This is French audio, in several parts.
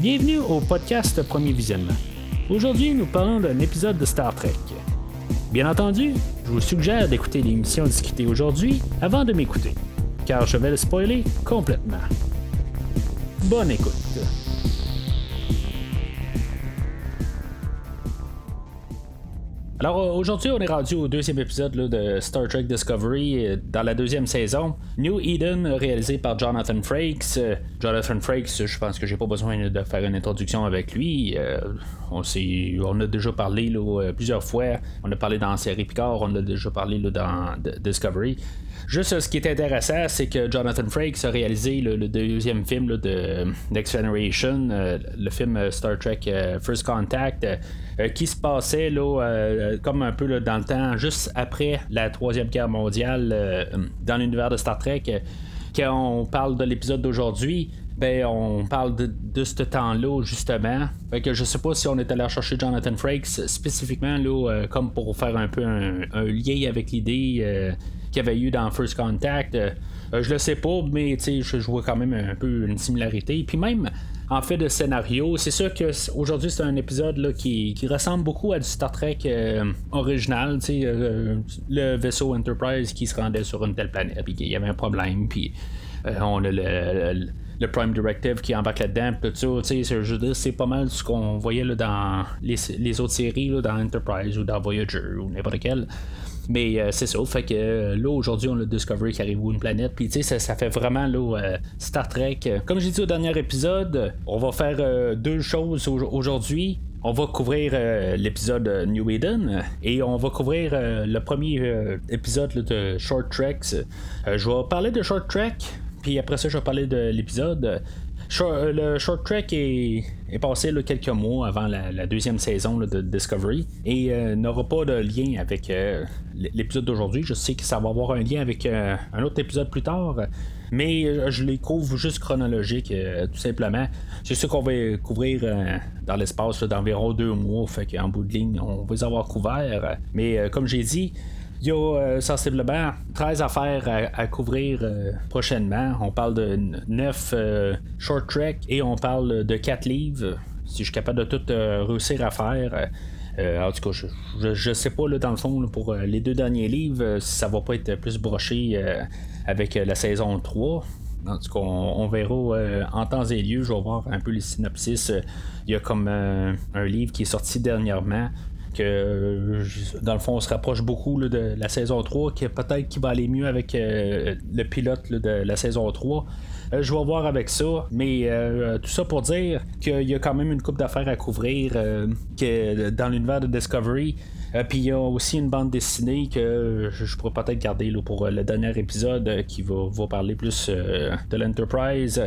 Bienvenue au podcast Premier Visionnement. Aujourd'hui, nous parlons d'un épisode de Star Trek. Bien entendu, je vous suggère d'écouter l'émission discutée aujourd'hui avant de m'écouter, car je vais le spoiler complètement. Bonne écoute. Alors euh, aujourd'hui, on est rendu au deuxième épisode de Star Trek Discovery euh, dans la deuxième saison. New Eden, réalisé par Jonathan Frakes. Euh, Jonathan Frakes, je pense que j'ai pas besoin de faire une introduction avec lui. on, on a déjà parlé plusieurs fois. On a parlé dans la série Picard, on a déjà parlé dans Discovery. Juste ce qui est intéressant, c'est que Jonathan Frakes a réalisé le, deuxième film de Next Generation, euh, le film euh, Star Trek euh, First Contact, qui se passait là, comme un peu dans le temps, juste après la Troisième Guerre mondiale, dans l'univers de Star Trek. Quand on parle de l'épisode d'aujourd'hui, ben, on parle de, ce temps-là, justement. Que je sais pas si on est allé chercher Jonathan Frakes spécifiquement, là, comme pour faire un peu un, un lien avec l'idée qu'il y avait eu dans First Contact. Euh, euh, je le sais pas, mais je, je vois quand même un peu une similarité. Puis même en fait de scénario, c'est sûr que aujourd'hui c'est un épisode là, qui, ressemble beaucoup à du Star Trek euh, original. le vaisseau Enterprise qui se rendait sur une telle planète, puis qu'il y avait un problème, puis on a le, Prime Directive qui embarque là-dedans, tout ça, c'est pas mal ce qu'on voyait là, dans les, autres séries, dans Enterprise ou dans Voyager ou n'importe quel. Mais euh, c'est ça. Fait que euh, là, aujourd'hui, on a Discovery qui arrive où une planète. Puis, tu sais, ça, fait vraiment là, euh, Star Trek. Comme j'ai dit au dernier épisode, on va faire deux choses aujourd'hui. On va couvrir l'épisode New Eden et on va couvrir le premier épisode de Short Treks. je vais parler de Short Trek, puis après ça, je vais parler de l'épisode. Euh, le short track est, passé quelques mois avant la, deuxième saison de Discovery et euh, n'aura pas de lien avec euh, l'épisode d'aujourd'hui. Je sais que ça va avoir un lien avec un autre épisode plus tard. Mais je les couvre juste chronologique, tout simplement. C'est ce qu'on va couvrir dans l'espace d'environ deux mois. Fait qu'en bout de ligne, on va les avoir couverts. Mais comme j'ai dit, il y a euh, sensiblement 13 affaires à, couvrir euh, prochainement. On parle de 9 euh, short trek et on parle de 4 livres. Si je suis capable de tout réussir à faire. en tout cas, je, ne sais pas là, dans le fond pour les deux derniers livres si ça va pas être plus broché avec la saison 3. En tout cas, on, verra en temps et lieu. Je vais voir un peu les synopsis. Il y a comme un livre qui est sorti dernièrement que dans le fond on se rapproche beaucoup de la saison 3 qui peut-être qui va aller mieux avec euh, le pilote de la saison 3 euh, je vais voir avec ça mais euh, tout ça pour dire qu'il y a quand même une coupe d'affaires à couvrir que dans l'univers de Discovery. Puis il y a aussi une bande dessinée que je, pourrais peut-être garder pour le dernier épisode qui va, va parler plus de l'Enterprise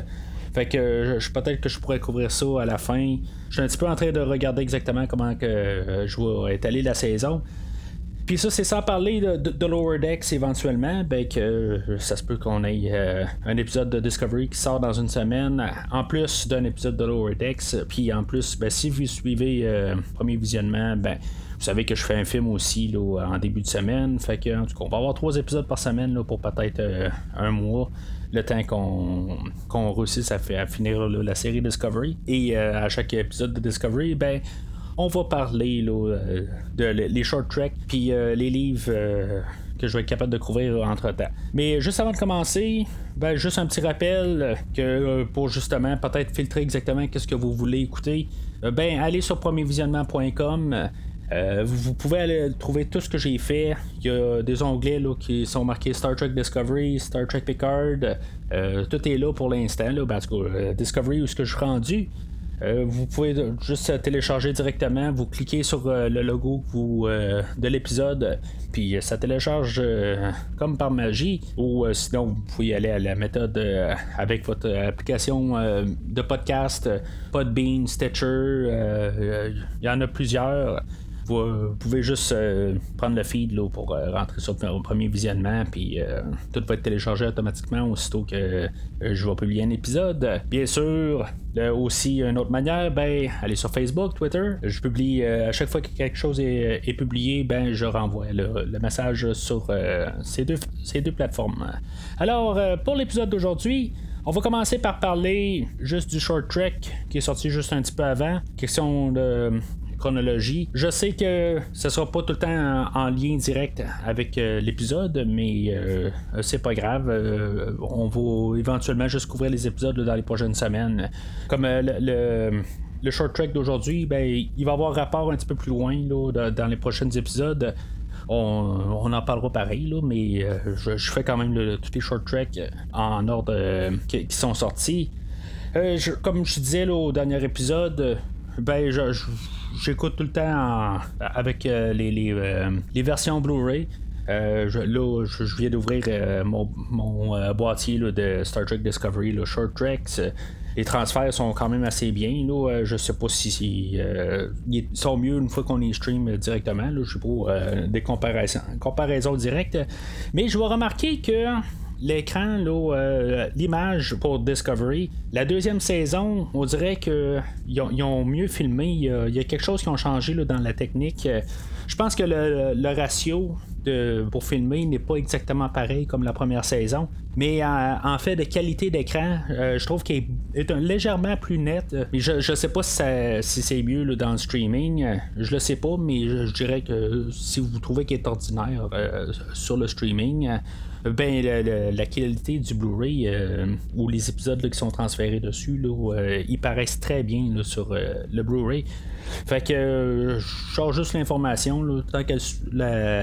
fait que je, peut-être que je pourrais couvrir ça à la fin. Je suis un petit peu en train de regarder exactement comment que euh, je vais étaler la saison. Puis ça, c'est sans parler de, Lower Decks éventuellement, ben que euh, ça se peut qu'on ait euh, un épisode de Discovery qui sort dans une semaine, en plus d'un épisode de Lower Decks. Puis en plus, ben, si vous suivez premier visionnement, ben vous savez que je fais un film aussi là, en début de semaine. Fait que en tout cas, on va avoir trois épisodes par semaine là, pour peut-être un mois le temps qu'on réussisse à, à finir la série Discovery. Et euh, à chaque épisode de Discovery, ben on va parler là, euh, de les short tracks puis euh, les livres que je vais être capable de couvrir entre temps. Mais juste avant de commencer, ben, juste un petit rappel que pour justement peut-être filtrer exactement qu'est-ce que vous voulez écouter, ben allez sur premiervisionnement.com euh, vous, pouvez aller trouver tout ce que j'ai fait. Il y a des onglets là, qui sont marqués Star Trek Discovery, Star Trek Picard. Euh, tout est là pour l'instant. Là, parce euh, Discovery, où est-ce que je suis rendu? vous pouvez juste télécharger directement. Vous cliquez sur le logo de l'épisode, puis ça télécharge comme par magie. Ou sinon, vous pouvez aller à la méthode avec votre application de podcast, Podbean, Stitcher. Il y en a plusieurs. Vous, pouvez juste euh, prendre le feed là, pour euh, rentrer sur le premier visionnement, puis euh, tout va être téléchargé automatiquement aussitôt que je vais publier un épisode. Bien sûr, aussi une autre manière, ben, allez sur Facebook, Twitter. Je publie à chaque fois que quelque chose est, publié, ben, je renvoie le, message sur ces, deux, ces deux plateformes. Alors, pour l'épisode d'aujourd'hui, On va commencer par parler juste du short trek qui est sorti juste un petit peu avant. Question de chronologie. Je sais que ce sera pas tout le temps en, lien direct avec euh, l'épisode, mais euh, c'est pas grave. Euh, on va éventuellement juste couvrir les épisodes dans les prochaines semaines. Comme le, le short trek d'aujourd'hui, ben, il va avoir rapport un petit peu plus loin dans les prochains épisodes. On, en parlera pareil, là, mais euh, je, fais quand même tous les short tracks en ordre euh, qui, sont sortis. Euh, comme je disais au dernier épisode, ben j'écoute tout le temps avec les, versions Blu-ray. là, je, viens d'ouvrir mon, boîtier de Star Trek Discovery, le Short Tracks les transferts sont quand même assez bien. Là. Euh, je sais pas si euh, ils sont mieux une fois qu'on les stream directement. Là. Je sais pas euh, des comparaisons, comparaisons directes. Mais je vais remarquer que l'écran, l'image pour Discovery, la deuxième saison, on dirait qu'ils ont, ont mieux filmé. Il y, a, quelque chose qui a changé dans la technique. Je pense que le ratio pour filmer n'est pas exactement pareil comme la première saison. Mais en, fait, de qualité d'écran, euh, je trouve qu'il est, légèrement plus net. je, ne sais pas si, c'est mieux dans le streaming. Je le sais pas, mais je, dirais que si vous trouvez qu'il est ordinaire euh, sur le streaming, ben la qualité du Blu-ray euh, ou les épisodes qui sont transférés dessus, ils paraissent très bien sur le Blu-ray. Fait que je change juste l'information. Tant qu'elle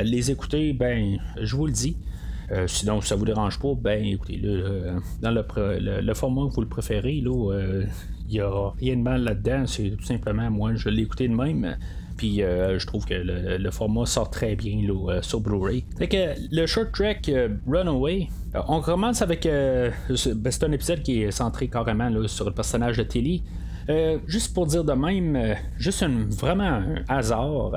les écouter, ben je vous le dis. Euh, sinon, si ça vous dérange pas, ben écoutez, euh, dans le, format que vous le préférez, il n'y a rien de mal là-dedans. C'est tout simplement, moi, je l'ai écouté de même. Puis euh, je trouve que le, format sort très bien là, sur Blu-ray. Fait que le short track Runaway, on commence avec. Ben, c'est un épisode qui est centré carrément sur le personnage de Tilly. Euh, juste pour dire de même, euh, juste vraiment un hasard.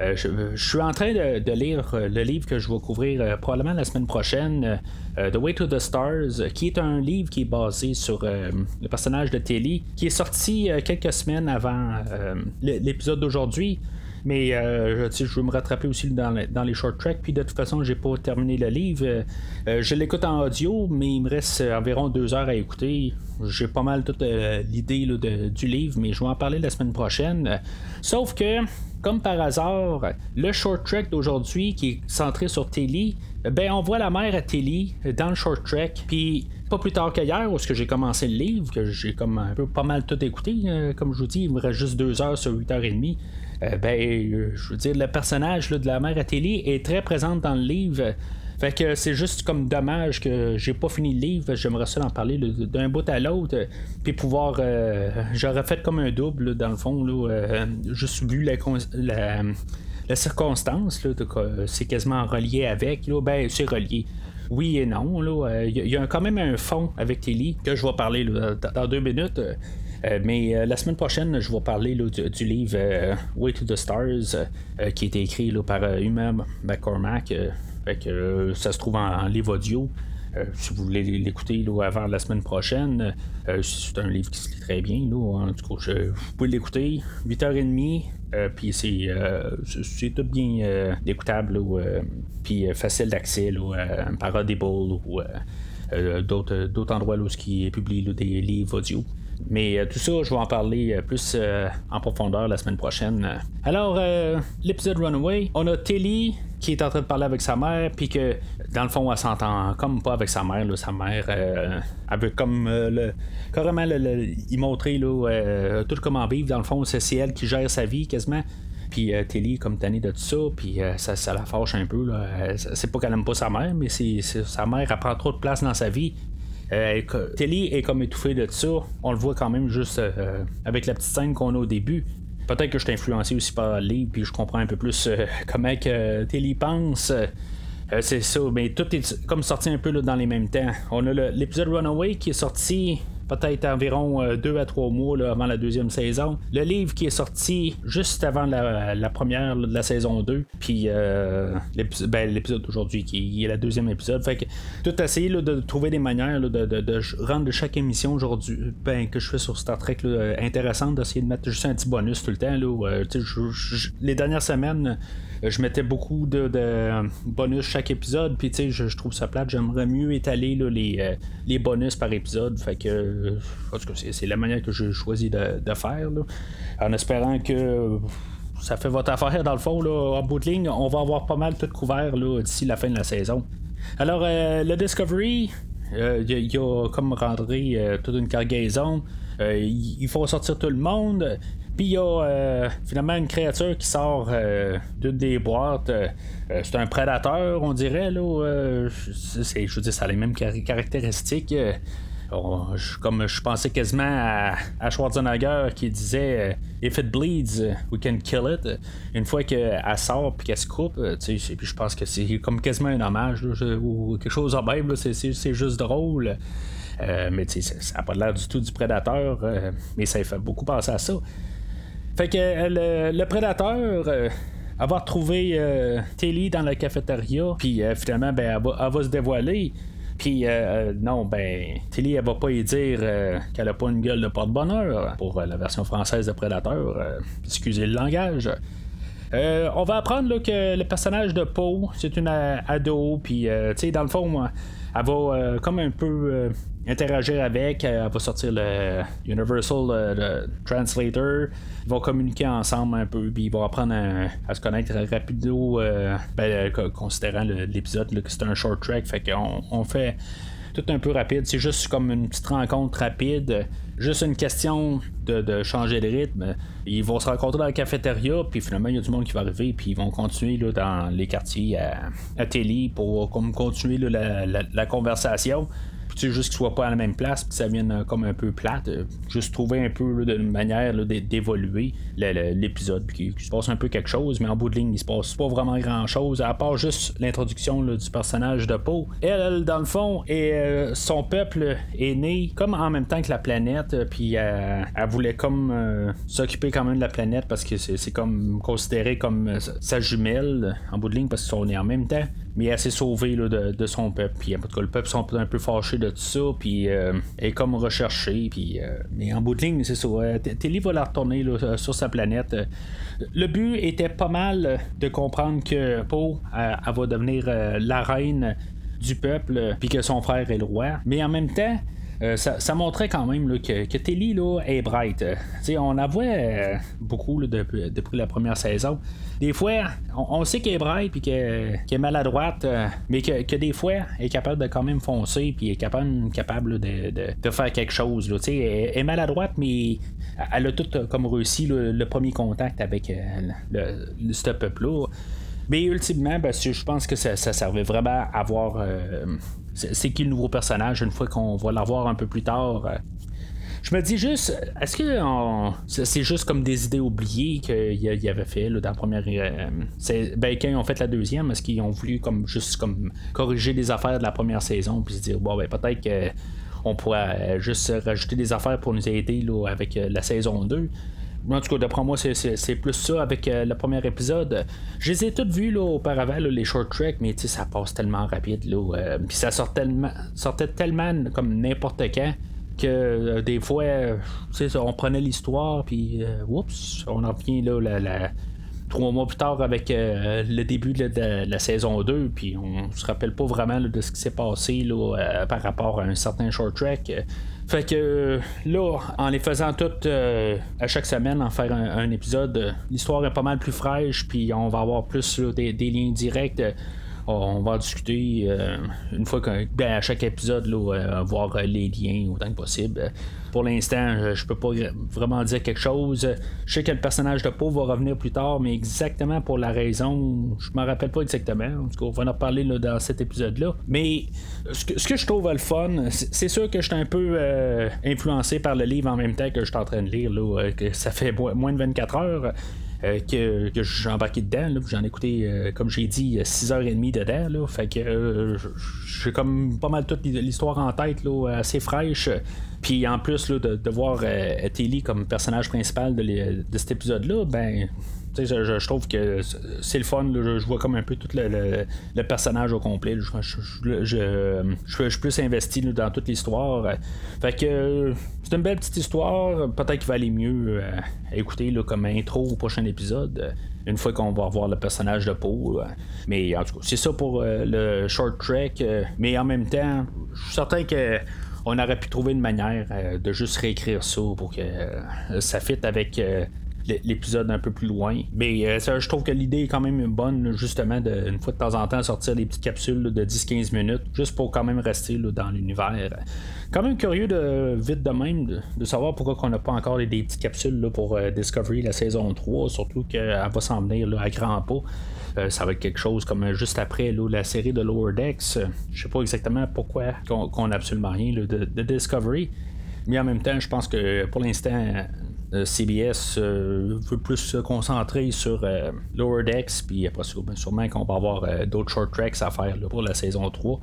Euh, je, suis en train de, lire le livre que je vais couvrir probablement la semaine prochaine, The Way to the Stars, qui est un livre qui est basé sur le personnage de Telly, qui est sorti quelques semaines avant l'épisode d'aujourd'hui. Mais euh, je veux me rattraper aussi dans, les short tracks. Puis de toute façon, j'ai pas terminé le livre. Euh, je l'écoute en audio, mais il me reste environ deux heures à écouter. J'ai pas mal toute euh, l'idée du livre, mais je vais en parler la semaine prochaine. Sauf que, comme par hasard, le short track d'aujourd'hui qui est centré sur Telly, ben on voit la mère à Telly dans le short track. Puis pas plus tard qu'hier, où j'ai commencé le livre, que j'ai comme un peu pas mal tout écouté. comme je vous dis, il me reste juste deux heures sur 8h30. Euh, ben, euh, je veux dire, le personnage de la mère télé est très présente dans le livre. Fait que c'est juste comme dommage que j'ai pas fini le livre. J'aimerais ça en parler d'un bout à l'autre. Puis pouvoir. Euh, j'aurais fait comme un double, dans le fond. Juste vu la, circonstance. c'est quasiment relié avec. Ben, c'est relié. Oui et non. Il y, a quand même un fond avec Tilly que je vais parler dans deux minutes. Euh, mais euh, la semaine prochaine, je vais parler du, livre euh, Way to the Stars, qui a été écrit par Uma McCormack. que, ça se trouve en, livre audio. si vous voulez l'écouter avant la semaine prochaine, c'est un livre qui se lit très bien. en tout cas, vous pouvez l'écouter. 8h30, puis c'est, tout bien écoutable, puis facile d'accès par Audible ou d'autres, endroits où qui publie des livres audio. Mais euh, tout ça, je vais en parler euh, plus euh, en profondeur la semaine prochaine. Alors, l'épisode Runaway, on a Tilly qui est en train de parler avec sa mère, puis que dans le fond, elle s'entend comme pas avec sa mère. Sa mère, elle veut comme le, carrément le, y montrer tout comment vivre. Dans le fond, c'est elle qui gère sa vie quasiment. Puis Tilly comme tannée de tout ça, puis ça, ça, la fâche un peu. C'est pas qu'elle aime pas sa mère, mais c'est, sa mère, elle prend trop de place dans sa vie. Euh, Telly est comme étouffé de ça. On le voit quand même juste euh, avec la petite scène qu'on a au début. Peut-être que je suis influencé aussi par le livre, puis je comprends un peu plus euh, comment que Telly pense. c'est ça, mais tout est comme sorti un peu dans les mêmes temps. On a l'épisode Runaway qui est sorti peut-être environ deux à trois mois avant la deuxième saison. Le livre qui est sorti juste avant la, première de la saison 2, puis ben, l'épisode d'aujourd'hui qui est la deuxième épisode. Fait que tout essayer de trouver des manières de, rendre chaque émission aujourd'hui ben, que je fais sur Star Trek intéressante, d'essayer de mettre juste un petit bonus tout le temps. Là, les dernières semaines, je mettais beaucoup de, bonus chaque épisode, puis je, je trouve ça plate. J'aimerais mieux étaler les, euh, les bonus par épisode. Fait que, c'est la manière que j'ai choisi de, faire. en espérant que ça fait votre affaire dans le fond. En bout de ligne, on va avoir pas mal tout couvert d'ici la fin de la saison. Alors, euh, le Discovery, il euh, y, a comme rentré toute une cargaison. il faut sortir tout le monde. Puis il y a euh, finalement une créature qui sort euh, d'une des boîtes. Euh, c'est un prédateur, on dirait. Là, c'est, je veux dire, ça a les mêmes caractéristiques. comme je pensais quasiment à, Schwarzenegger qui disait If it bleeds, we can kill it. Une fois qu'elle sort puis qu'elle se coupe, puis je pense que c'est comme quasiment un hommage ou quelque chose de même. C'est, juste drôle. mais ça n'a pas l'air du tout du prédateur, mais ça fait beaucoup penser à ça. Fait que euh, le, prédateur. Euh, avoir trouvé euh, Tilly dans la cafétéria, puis finalement, ben, elle va, se dévoiler. Puis non, ben, Tilly, elle va pas y dire qu'elle a pas une gueule de porte-bonheur pour la version française de Prédateur. excusez le langage. on va apprendre que le personnage de Poe, c'est une ado, puis tu sais, dans le fond, elle va comme un peu interagir avec. Elle va sortir le Universal euh, Translator. Ils vont communiquer ensemble un peu, puis ils vont apprendre à, se connaître rapido, euh, ben, euh, considérant l'épisode que c'est un short track. Fait qu'on on fait tout un peu rapide. C'est juste comme une petite rencontre rapide. Juste une question de, changer de rythme. Ils vont se rencontrer dans la cafétéria, puis finalement, il y a du monde qui va arriver, puis ils vont continuer là, dans les quartiers à, à Télé pour comme, continuer la, conversation tu juste qu'ils soient pas à la même place, puis ça vienne euh, comme un peu plate. Euh, juste trouver un peu de manière d'évoluer l'épisode, puis qu'il se passe un peu quelque chose, mais en bout de ligne, il se passe pas vraiment grand chose, à part juste l'introduction du personnage de Poe. Elle, dans le fond, et euh, son peuple est né comme en même temps que la planète, puis elle voulait comme s'occuper quand même de la planète parce que c'est comme considéré comme sa jumelle en bout de ligne parce qu'ils sont nés en même temps mais elle s'est sauvée de, son peuple. Puis en tout le peuple sont un peu fâchés de tout ça, puis euh, est comme recherché. Puis, euh, mais en bout de ligne, c'est ça. Euh, Tilly va la retourner sur sa planète. Le but était pas mal de comprendre que elle va devenir la reine du peuple, puis que son frère est le roi. Mais en même temps, euh, ça, montrait quand même que, Telly là, est bright. Euh, on la voit euh, beaucoup depuis, la première saison. Des fois, on, sait qu'elle est bright puis qu'elle est maladroite, mais que, des fois, elle est capable de quand même foncer puis est capable, de, faire quelque chose. Là, elle, est maladroite, mais elle a tout comme réussi le premier contact avec le, ce peuple-là. Mais ultimement, ben, je pense que ça, servait vraiment à voir c'est qui le nouveau personnage une fois qu'on va l'avoir un peu plus tard. Euh? Je me dis juste, est-ce que c'est juste comme des idées oubliées qu'il avait fait dans la première. Euh, ben, quand ils ont fait la deuxième, est-ce qu'ils ont voulu comme juste comme corriger des affaires de la première saison puis se dire bon ben peut-être qu'on pourrait euh, juste rajouter des affaires pour nous aider avec la saison 2. En tout cas, d'après moi, c'est plus ça avec euh, le premier épisode. Je les ai toutes vues là, auparavant, les short tracks, mais ça passe tellement rapide. Là, euh, puis ça sort tellement, sortait tellement comme n'importe quand que euh, des fois, on prenait l'histoire, puis oups, on en vient là, la, trois mois plus tard avec le début de la, saison 2, puis on se rappelle pas vraiment de ce qui s'est passé là, par rapport à un certain short track. Fait que là, en les faisant toutes euh, à chaque semaine, en faire un, épisode, euh, l'histoire est pas mal plus fraîche, puis on va avoir plus des, liens directs. Euh, on va discuter une fois qu'à ben, chaque épisode, là, voir les liens autant que possible. Pour l'instant, je peux pas vraiment dire quelque chose. Je sais que le personnage de Poe va revenir plus tard, mais exactement pour la raison, je me rappelle pas exactement. En tout cas, on va en parler dans cet épisode-là. Mais ce que, je trouve le fun, c'est sûr que je suis un peu euh, influencé par le livre en même temps que je suis en train de lire, là, euh, que ça fait moins de 24 heures. Que, que j'ai embarqué dedans. J'en ai écouté, comme j'ai dit, 6h30 dedans. Là, fait que j'ai comme pas mal toute l'histoire en tête, là, assez fraîche. Puis en plus là, de, voir Tilly comme personnage principal de, de cet épisode-là, ben je, je, trouve que c'est le fun. je, vois comme un peu tout le, personnage au complet. Je, suis plus investi dans toute l'histoire. Fait que c'est une belle petite histoire. Peut-être qu'il va aller mieux euh, écouter comme intro au prochain épisode. Une fois qu'on va voir le personnage de Paul. Mais en tout cas, c'est ça pour euh, le short track. Euh, mais en même temps, je suis certain que on aurait pu trouver une manière de juste réécrire ça pour que ça fitte avec l'épisode un peu plus loin. Mais euh, ça, je trouve que l'idée est quand même bonne, justement, de, une fois de temps en temps, sortir des petites capsules de 10-15 minutes, juste pour quand même rester dans l'univers. Quand même curieux de vite de même de, savoir pourquoi on n'a pas encore des, petites capsules pour euh, Discovery la saison 3, surtout qu'elle va s'en venir à grands pas. Euh, ça va être quelque chose comme juste après la série de Lower Decks. Je sais pas exactement pourquoi qu'on n'a absolument rien de, Discovery. Mais en même temps, je pense que pour l'instant, CBS euh, veut plus se concentrer sur euh, Lower Decks, puis après ben, sûrement qu'on va avoir d'autres short tracks à faire pour la saison 3.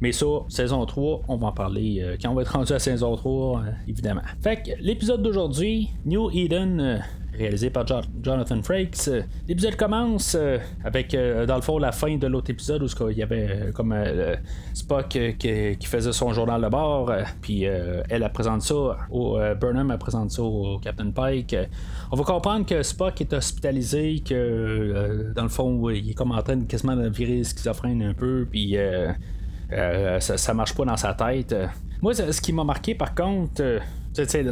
Mais ça, saison 3, on va en parler quand on va être rendu à saison 3, évidemment. Fait que l'épisode d'aujourd'hui, New Eden, réalisé par Jonathan Frakes. L'épisode commence euh, avec, euh, dans le fond, la fin de l'autre épisode où il y avait euh, comme Spock qui, faisait son journal de bord, puis elle, présente ça, au, Burnham a présente ça au Captain Pike. On va comprendre que Spock est hospitalisé, que dans le fond, il est comme en train de quasiment virer schizophrène un peu, puis ça, ça marche pas dans sa tête. Moi, ce qui m'a marqué par contre,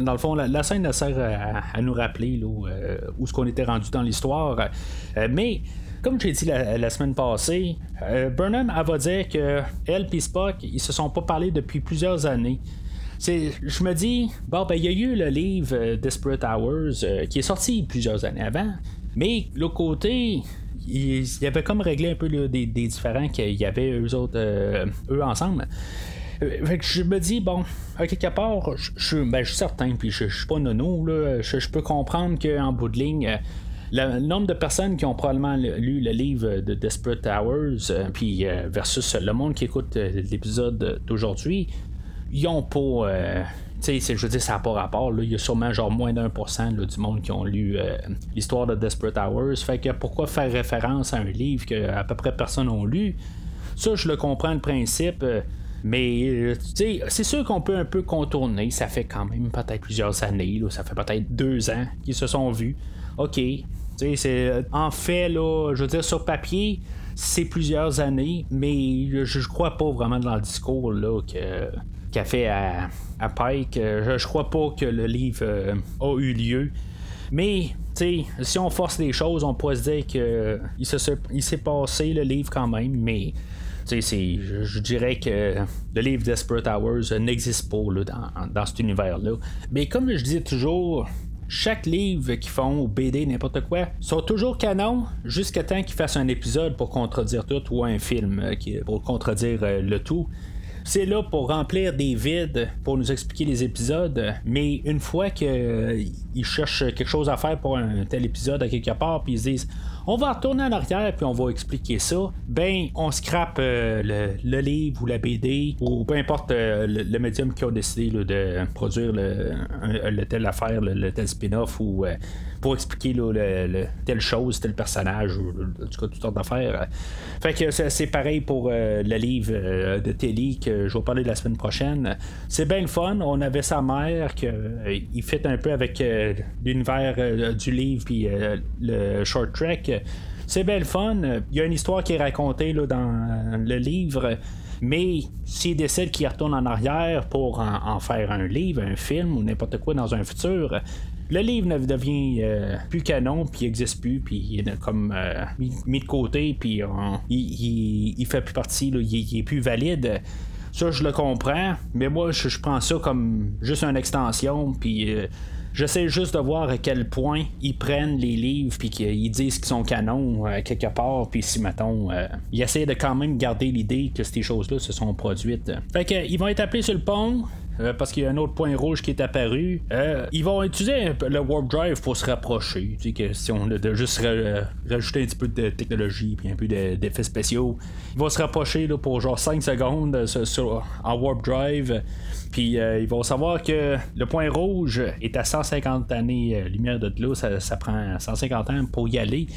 dans le fond, la, scène sert à, nous rappeler euh, où ce qu'on était rendu dans l'histoire. Euh, mais comme j'ai dit la, semaine passée, euh, Burnham va dire que elle et Spock, ils se sont pas parlé depuis plusieurs années. je me dis, bon, ben, il y a eu le livre Desperate Hours qui est sorti plusieurs années avant, mais l'autre côté, il, y avait comme réglé un peu des, différents qu'il y avait eux autres, eux ensemble. Euh, fait que je me dis, bon, à quelque part, je, ben, suis certain, puis je, suis pas nono, là, je, peux comprendre qu'en bout de ligne, euh, le nombre de personnes qui ont probablement lu le livre de Desperate Hours, euh, puis versus le monde qui écoute l'épisode d'aujourd'hui, ils ont pas. Tu sais, je veux dire, ça n'a pas rapport. Là. Il y a sûrement genre moins d'un pour cent du monde qui ont lu l'histoire de Desperate Hours. Fait que pourquoi faire référence à un livre que à peu près personne n'a lu? Ça, je le comprends le principe. Mais euh, c'est sûr qu'on peut un peu contourner. Ça fait quand même peut-être plusieurs années. ça fait peut-être deux ans qu'ils se sont vus. OK. C'est, euh, en fait, là, je veux dire, sur papier, c'est plusieurs années, mais je, je crois pas vraiment dans le discours là, qu'a fait Pike. Je, je, crois pas que le livre euh, a eu lieu. Mais, si on force les choses, on pourrait se dire qu'il il s'est passé le livre quand même, mais je, je, dirais que le livre Desperate Hours n'existe pas dans, dans cet univers-là. Mais comme je disais toujours, chaque livre qu'ils font, ou BD, n'importe quoi, sont toujours canon jusqu'à temps qu'ils fassent un épisode pour contredire tout ou un film euh, pour contredire euh, le tout. C'est là pour remplir des vides, pour nous expliquer les épisodes, mais une fois qu'ils euh, cherchent quelque chose à faire pour un tel épisode à quelque part, puis ils se disent on va retourner en arrière puis on va expliquer ça. Ben, on scrape euh, le, livre ou la BD ou peu importe euh, le, médium qui a décidé de produire le, tel affaire, le, tel spin-off ou euh, pour expliquer le, telle chose, tel personnage ou en tout cas toutes sortes d'affaires. Fait que c'est pareil pour le livre de Telly que je vais parler la semaine prochaine. C'est bien fun. On avait sa mère qui il fait un peu avec l'univers du livre puis le short track. C'est belle fun. Il y a une histoire qui est racontée là, dans le livre. Mais s'il décide qu'il retourne en arrière pour en, faire un livre, un film ou n'importe quoi dans un futur, le livre ne devient euh, plus canon, puis il n'existe plus, puis il est comme euh, mis, de côté, puis il, il, fait plus partie, il, est plus valide. Ça, je le comprends, mais moi, je, prends ça comme juste une extension, puis euh, J'essaie juste de voir à quel point ils prennent les livres puis qu'ils disent qu'ils sont canons euh, quelque part, puis si mettons, euh, ils essaient de quand même garder l'idée que ces choses-là se sont produites. Fait qu'ils vont être appelés sur le pont. Parce qu'il y a un autre point rouge qui est apparu. ils vont utiliser le Warp Drive pour se rapprocher. Tu sais, question de, juste rajouter un petit peu de technologie puis un peu d'effets spéciaux. Ils vont se rapprocher là, pour genre 5 secondes en Warp Drive. Puis ils vont savoir que le point rouge est à 150 années-lumière de là. Ça, ça, prend 150 ans pour y aller.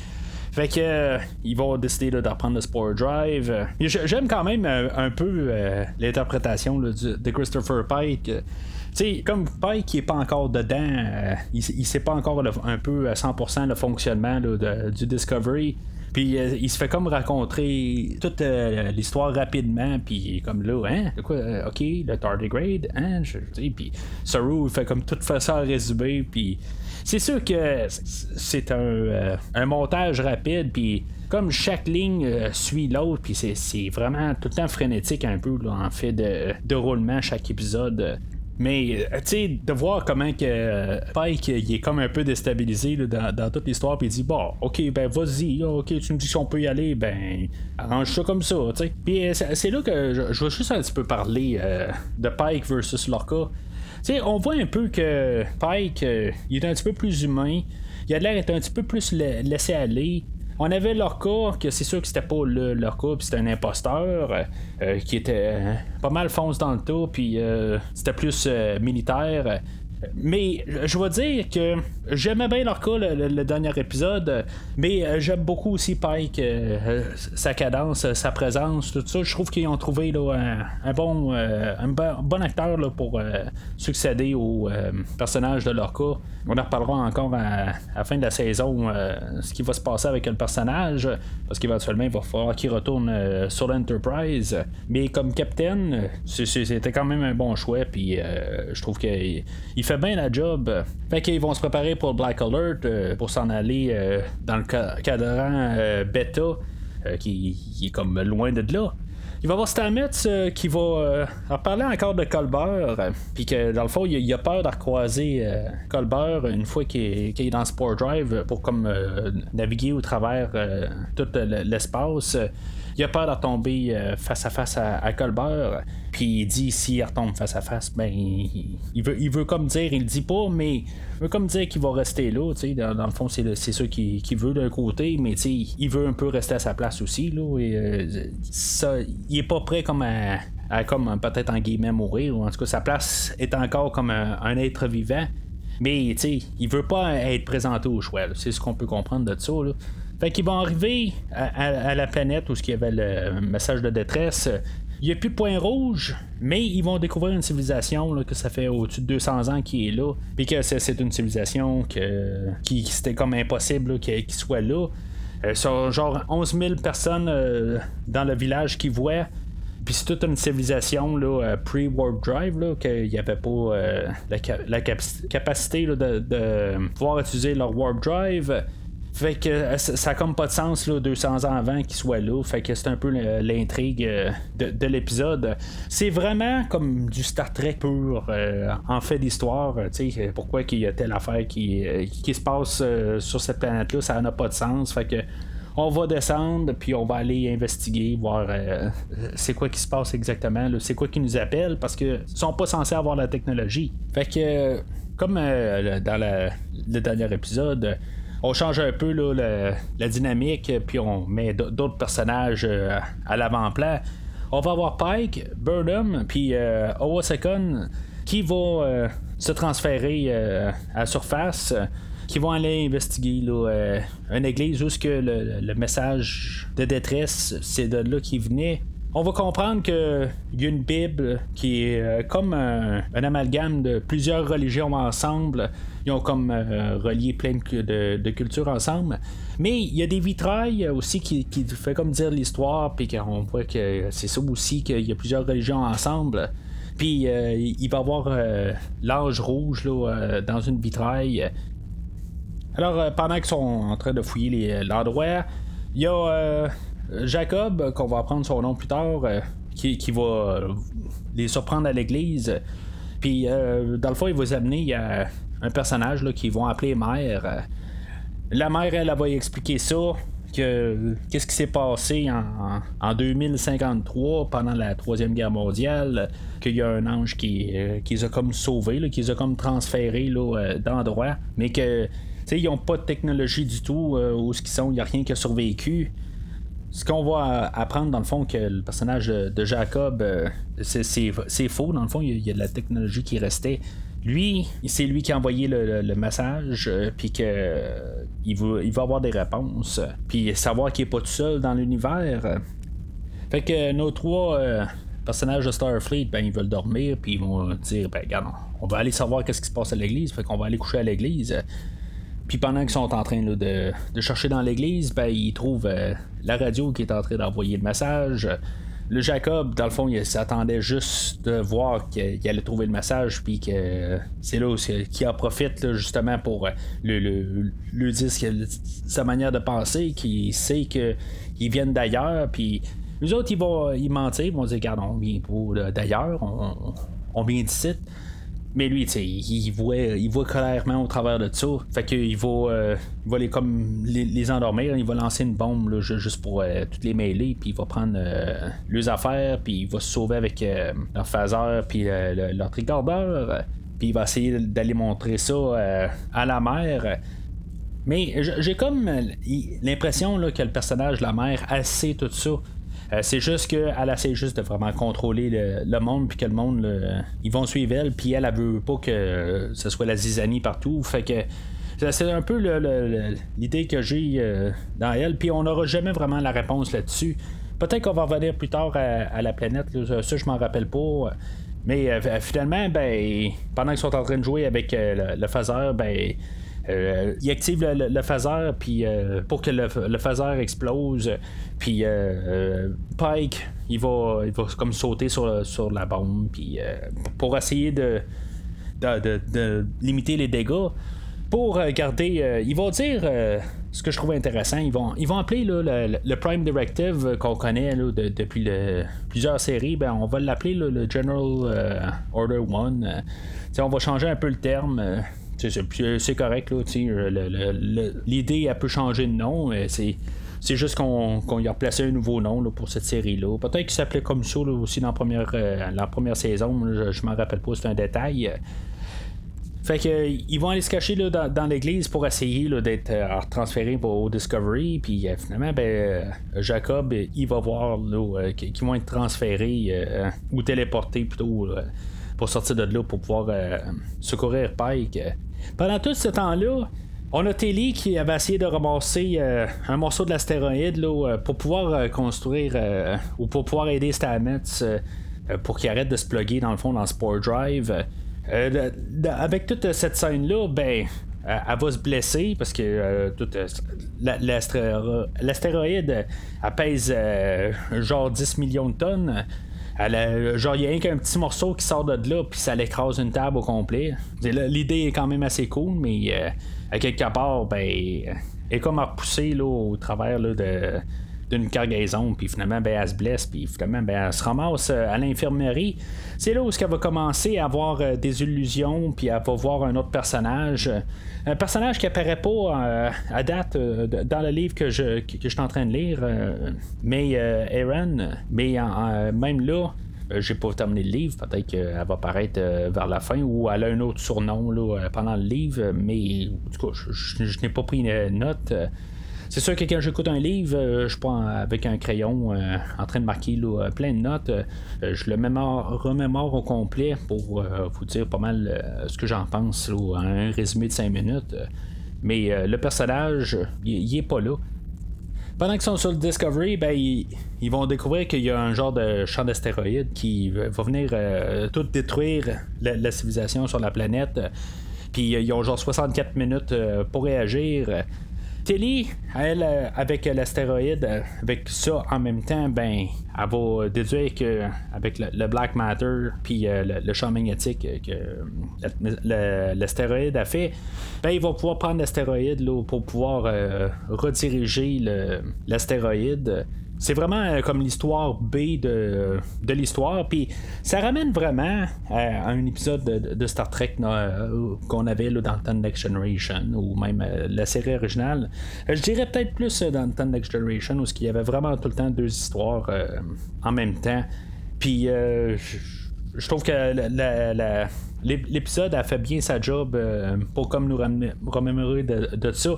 Fait que euh, ils vont décider de reprendre le Sport Drive. J'aime quand même euh, un peu euh, l'interprétation de Christopher Pike. sais, comme Pike qui est pas encore dedans, il, il sait pas encore un peu à 100% le fonctionnement du Discovery. Puis il se fait comme raconter toute l'histoire rapidement, puis comme là, hein, quoi, ok, le tardigrade, hein, puis Saru fait comme tout faire ça en résumé, puis c'est sûr que c'est un, euh, un montage rapide, puis comme chaque ligne euh, suit l'autre, puis c'est vraiment tout le temps frénétique un peu, en fait, de, de roulement chaque épisode. Mais, euh, tu sais, de voir comment que Pike, il est comme un peu déstabilisé dans, toute l'histoire, puis il dit, bon, ok, ben vas-y, ok, tu me dis qu'on peut y aller, ben, arrange ça comme ça, tu sais. Puis c'est là que je, je, veux juste un petit peu parler de Pike versus Lorca on voit un peu que Pike, euh, il est un petit peu plus humain. Il a l'air d'être un petit peu plus laissé aller. On avait Lorca, que c'est sûr que c'était pas le Lorca, puis c'était un imposteur, euh, qui était euh, pas mal fonce dans le tout, puis c'était plus militaire. Mais je vais dire que j'aimais bien leur le, dernier épisode, mais euh, j'aime beaucoup aussi Pike, euh, sa cadence, sa présence, tout ça. Je trouve qu'ils ont trouvé un, bon, euh, un bon acteur pour succéder au personnage de leur. On en reparlera encore à, la fin de la saison, ce qui va se passer avec le personnage, parce qu'éventuellement, il va falloir qu'il retourne sur l'Enterprise. Mais comme capitaine, c'était quand même un bon choix, puis je trouve qu'il fait bien la job. Fait qu'ils vont se préparer pour le Black Alert euh, pour s'en aller euh, dans le cadran euh, bêta qui, est comme loin de là. Il va y avoir Stamets qui va parler encore de Colbert, puis que dans le fond, il, a peur de recroiser Colbert une fois qu'il est, dans Sport Drive pour comme naviguer au travers tout l'espace il a peur de tomber euh, face à face à, Colbert. Puis il dit s'il retombe face à face, ben il, veut, il veut comme dire, il le dit pas, mais il veut comme dire qu'il va rester là. Dans, dans le fond, c'est, ça qu'il, veut d'un côté, mais il veut un peu rester à sa place aussi. Là, et, euh, ça, il est pas prêt comme à, comme peut-être en guillemets mourir. Ou en tout cas, sa place est encore comme un, être vivant. Mais tu il veut pas être présenté au choix. C'est ce qu'on peut comprendre de ça. Là. Fait qu'ils vont arriver à, la planète où il y avait le message de détresse. Il n'y a plus de point rouge, mais ils vont découvrir une civilisation que ça fait au-dessus de 200 ans qui est là. Puis que c'est une civilisation que, qui c'était comme impossible qu'il soit là. Euh, genre 11 000 personnes euh, dans le village qui voient. Puis c'est toute une civilisation euh, pre-warp drive, qu'il n'y avait pas la, capacité de, de, pouvoir utiliser leur warp drive. Fait que euh, ça, n'a comme pas de sens là, 200 ans avant qu'il soit là. Fait que c'est un peu l'intrigue euh, de, l'épisode. C'est vraiment comme du Star Trek pur euh, en fait d'histoire. Pourquoi qu'il y a telle affaire qui, qui se passe sur cette planète-là, ça n'a pas de sens. Fait que on va descendre, puis on va aller investiguer, voir c'est quoi qui se passe exactement, c'est quoi qui nous appelle, parce que sont pas censés avoir la technologie. Fait que, comme dans le dernier épisode, on change un peu la, dynamique, puis on met d'autres personnages euh, à l'avant-plan. On va avoir Pike, Burnham, puis euh, qui vont euh, se transférer à la surface, qui vont aller investiguer une église où le, le, message de détresse, c'est de là qu'il venait. On va comprendre qu'il y a une Bible qui est comme un, amalgame de plusieurs religions ensemble ils ont comme euh, relié plein de, cultures ensemble. Mais il y a des vitrailles aussi qui, qui fait comme dire l'histoire, puis qu'on voit que c'est ça aussi, qu'il y a plusieurs religions ensemble. Puis euh, il va y avoir euh, l'âge rouge dans une vitraille. Alors, pendant qu'ils sont en train de fouiller l'endroit, il y a Jacob, qu'on va apprendre son nom plus tard, qui, qui, va les surprendre à l'église. Puis, dans le fond, il va les amener un personnage là, qu'ils vont appeler mère. La mère, elle, va y expliquer ça. que qu'est-ce qui s'est passé en, en, 2053 pendant la troisième guerre mondiale, qu'il y a un ange qui, qui les a comme sauvés, qui les a comme transférés d'endroit, mais que ils n'ont pas de technologie du tout où ce qu'ils sont, il n'y a rien qui a survécu ce qu'on va apprendre dans le fond que le personnage de Jacob c'est faux dans le fond il y, a de la technologie qui restait lui, c'est lui qui a envoyé le, message, euh, puis que euh, il, va, avoir des réponses, puis savoir qu'il est pas tout seul dans l'univers. Fait que nos trois euh, personnages de Starfleet, ben ils veulent dormir, puis ils vont dire, ben regarde, on va aller savoir qu'est-ce qui se passe à l'église, fait qu'on va aller coucher à l'église. Puis pendant qu'ils sont en train de, de, chercher dans l'église, ben ils trouvent la radio qui est en train d'envoyer le message le Jacob, dans le fond, il s'attendait juste de voir qu'il allait trouver le message, puis que c'est là qu'il en profite justement pour euh, le, le, dire sa manière de penser, qu'il sait qu'ils viennent d'ailleurs, puis nous autres, ils vont mentir, ils vont dire, regarde, on vient d'ailleurs, on, on vient d'ici. Mais lui, il, voit, il voit clairement au travers de ça. Fait qu'il va, euh, il va les, comme, les, endormir. Il va lancer une bombe juste pour euh, toutes les mêler. Puis il va prendre euh, leurs affaires. Puis il va se sauver avec leur phaser. Puis leur tricordeur. Puis il va essayer d'aller montrer ça à la mer. Mais j'ai comme l'impression que le personnage, la mère, a assez tout ça. Euh, c'est juste qu'elle essaie juste de vraiment contrôler le, monde, puis que le monde, ils vont suivre elle, puis elle, elle veut pas que ce soit la zizanie partout. Fait que c'est un peu l'idée que j'ai euh, dans elle, puis on n'aura jamais vraiment la réponse là-dessus. Peut-être qu'on va revenir plus tard à, la planète, ça je m'en rappelle pas. Mais euh, finalement, ben, pendant qu'ils sont en train de jouer avec le, le phaser, ben, euh, il active le, phaser puis euh, pour que le, phaser explose. Puis euh, Pike, il va, il va comme sauter sur, sur la bombe puis pour essayer de de, limiter les dégâts. Pour garder, ils vont dire ce que je trouve intéressant. Ils vont, ils vont appeler le, Prime Directive qu'on connaît depuis plusieurs séries. Ben, on va l'appeler le General Order 1. on va changer un peu le terme c'est correct, euh, L'idée, elle peut changer de nom. Euh, c'est. C'est juste qu'on y a placé un nouveau nom pour cette série-là. Peut-être qu'il s'appelait comme ça aussi dans la première, euh, saison. Je, je m'en rappelle pas, c'est un détail. Fait ils vont aller se cacher dans, l'église pour essayer d'être transférés au Discovery. Puis finalement, ben, Jacob, il va voir qu'ils vont être transférés ou téléportés plutôt pour sortir de là pour pouvoir secourir Pike. Pendant tout ce temps-là, on a Telly qui avait essayé de ramasser euh, un morceau de l'astéroïde euh, pour pouvoir euh, construire ou pour pouvoir aider Stamets pour qu'il arrête de se plugger dans le fond dans Sport Drive. avec toute cette scène-là, ben. Elle va se blesser parce que l'astéroïde pèse genre 10 millions de tonnes. Genre, il y a qu'un petit morceau qui sort de là, puis ça l'écrase une table au complet. L'idée est quand même assez cool, mais euh, à quelque part, ben, elle est comme à repousser là, au travers là, de d'une cargaison, puis finalement, ben, elle se blesse, puis finalement, ben, elle se ramasse euh, à l'infirmerie. C'est là où elle va commencer à avoir euh, des illusions, puis elle va voir un autre personnage. Un personnage qui apparaît pas à date dans le livre que je, que, je suis en train de lire, mais Aaron, mais même là, j'ai pas terminé le livre, peut-être qu'elle va apparaître vers la fin ou elle a un autre surnom là, pendant le livre, mais en tout cas, je, n'ai pas pris une note. C'est sûr que quand j'écoute un livre, euh, je pas avec un crayon euh, en train de marquer plein de notes. Euh, je le remémore au complet pour vous dire pas mal ce que j'en pense, un résumé de 5 minutes. Mais le personnage, il est pas là. Pendant qu'ils sont sur le Discovery, ben, ils, vont découvrir qu'il y a un genre de champ d'astéroïdes qui va venir tout détruire la, civilisation sur la planète. Puis ils ont genre 64 minutes pour réagir. Tilly, elle, euh, avec l'astéroïde, euh, avec ça en même temps, ben, elle va déduire que avec le, Black Matter puis euh, le, champ magnétique que l'astéroïde a fait, ben, il va pouvoir prendre l'astéroïde pour pouvoir rediriger l'astéroïde c'est vraiment comme l'histoire B de, de l'histoire. Puis ça ramène vraiment à, un épisode de, Star Trek qu'on avait dans le temps Next Generation ou même la série originale. je dirais peut-être plus dans le temps Next Generation où il y avait vraiment tout le temps deux histoires en même temps. Puis je trouve que l'épisode a fait bien sa job pour comme nous remémorer de ça.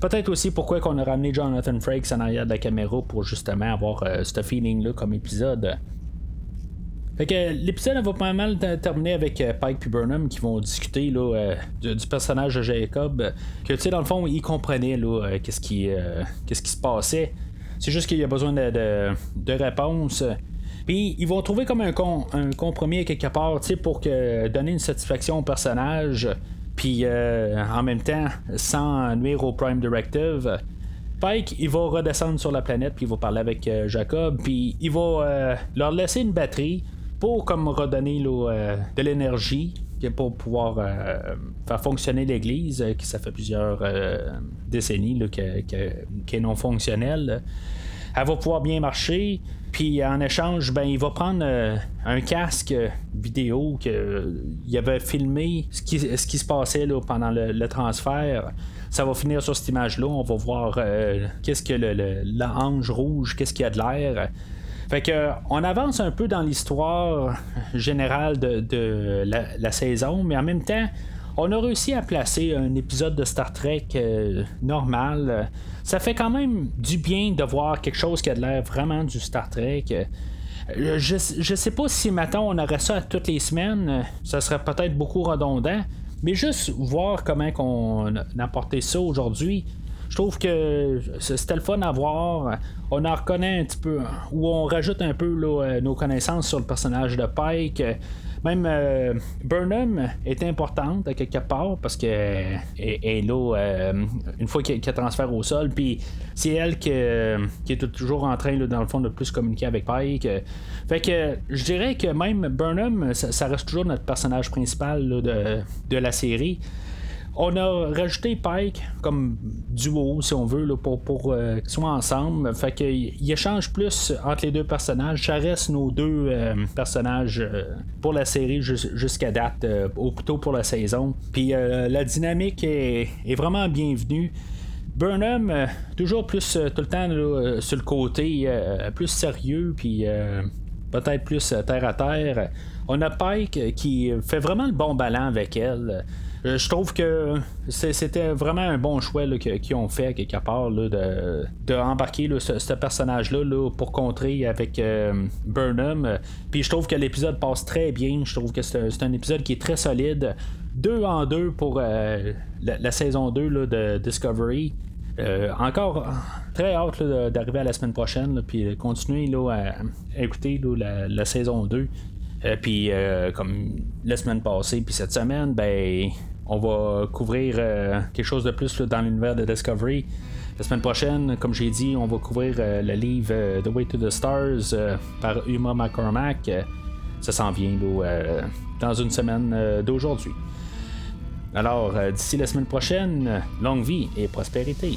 Peut-être aussi pourquoi qu'on a ramené Jonathan Frakes en arrière de la caméra pour justement avoir euh, ce feeling-là comme épisode. Fait que l'épisode va pas mal terminer avec euh, Pike et Burnham qui vont discuter là, euh, du, personnage de Jacob. Que tu sais, dans le fond, ils comprenaient là, qu'est-ce, qui, qu'est-ce qui se passait. C'est juste qu'il y a besoin de, de, réponses. Puis ils vont trouver comme un, un compromis quelque part pour que, donner une satisfaction au personnage. Puis euh, en même temps, sans nuire au Prime Directive, Pike, il va redescendre sur la planète, puis il va parler avec euh, Jacob, puis il va euh, leur laisser une batterie pour comme redonner de l'énergie pour pouvoir faire fonctionner l'Église, qui ça fait plusieurs décennies qu'elle est non fonctionnelle. Elle va pouvoir bien marcher. Puis en échange, ben, il va prendre euh, un casque vidéo qu'il euh, avait filmé ce qui, se passait là, pendant le, transfert. Ça va finir sur cette image-là. On va voir euh, qu'est-ce que le, l'ange rouge, qu'est-ce qu'il y a de l'air. Fait que on avance un peu dans l'histoire générale de, la, saison, mais en même temps, on a réussi à placer un épisode de Star Trek normal ça fait quand même du bien de voir quelque chose qui a l'air vraiment du Star Trek. Euh, je, je sais pas si maintenant on aurait ça toutes les semaines, ça serait peut-être beaucoup redondant, mais juste voir comment on a apporté ça aujourd'hui. Je trouve que c'était le fun à voir. On en reconnaît un petit peu, ou on rajoute un peu euh, nos connaissances sur le personnage de Pike. Même euh, Burnham est importante à quelque part parce que est là euh, une fois qu'elle transfère au sol, puis c'est elle qui, est toujours en train, dans le fond, de plus communiquer avec Pike. Fait que je dirais que même Burnham, ça, reste toujours notre personnage principal de la série. On a rajouté Pike comme duo, si on veut, là, pour, pour euh, qu'ils soient ensemble. Fait qu'il échange plus entre les deux personnages. Ça nos deux euh, personnages euh, pour la série jusqu'à date, ou plutôt pour la saison. Puis la dynamique est, vraiment bienvenue. Burnham, toujours plus tout le temps sur le côté, plus sérieux, puis peut-être plus terre à terre. On a Pike qui fait vraiment le bon ballon avec elle. Euh, je trouve que c'était vraiment un bon choix qu'ils ont fait quelque part là, de embarquer ce, personnage-là pour contrer avec euh, Burnham. Puis je trouve que l'épisode passe très bien. Je trouve que c'est un, épisode qui est très solide. Deux en deux pour euh, la, saison 2 de Discovery. encore très hâte d'arriver à la semaine prochaine, puis continuer à, écouter la, saison 2. puis comme la semaine passée, puis cette semaine, ben on va couvrir euh, quelque chose de plus dans l'univers de Discovery. La semaine prochaine, comme j'ai dit, on va couvrir euh, le livre euh, The Way to the Stars par Uma McCormack. ça s'en vient dans une semaine d'aujourd'hui. Alors, d'ici la semaine prochaine, longue vie et prospérité.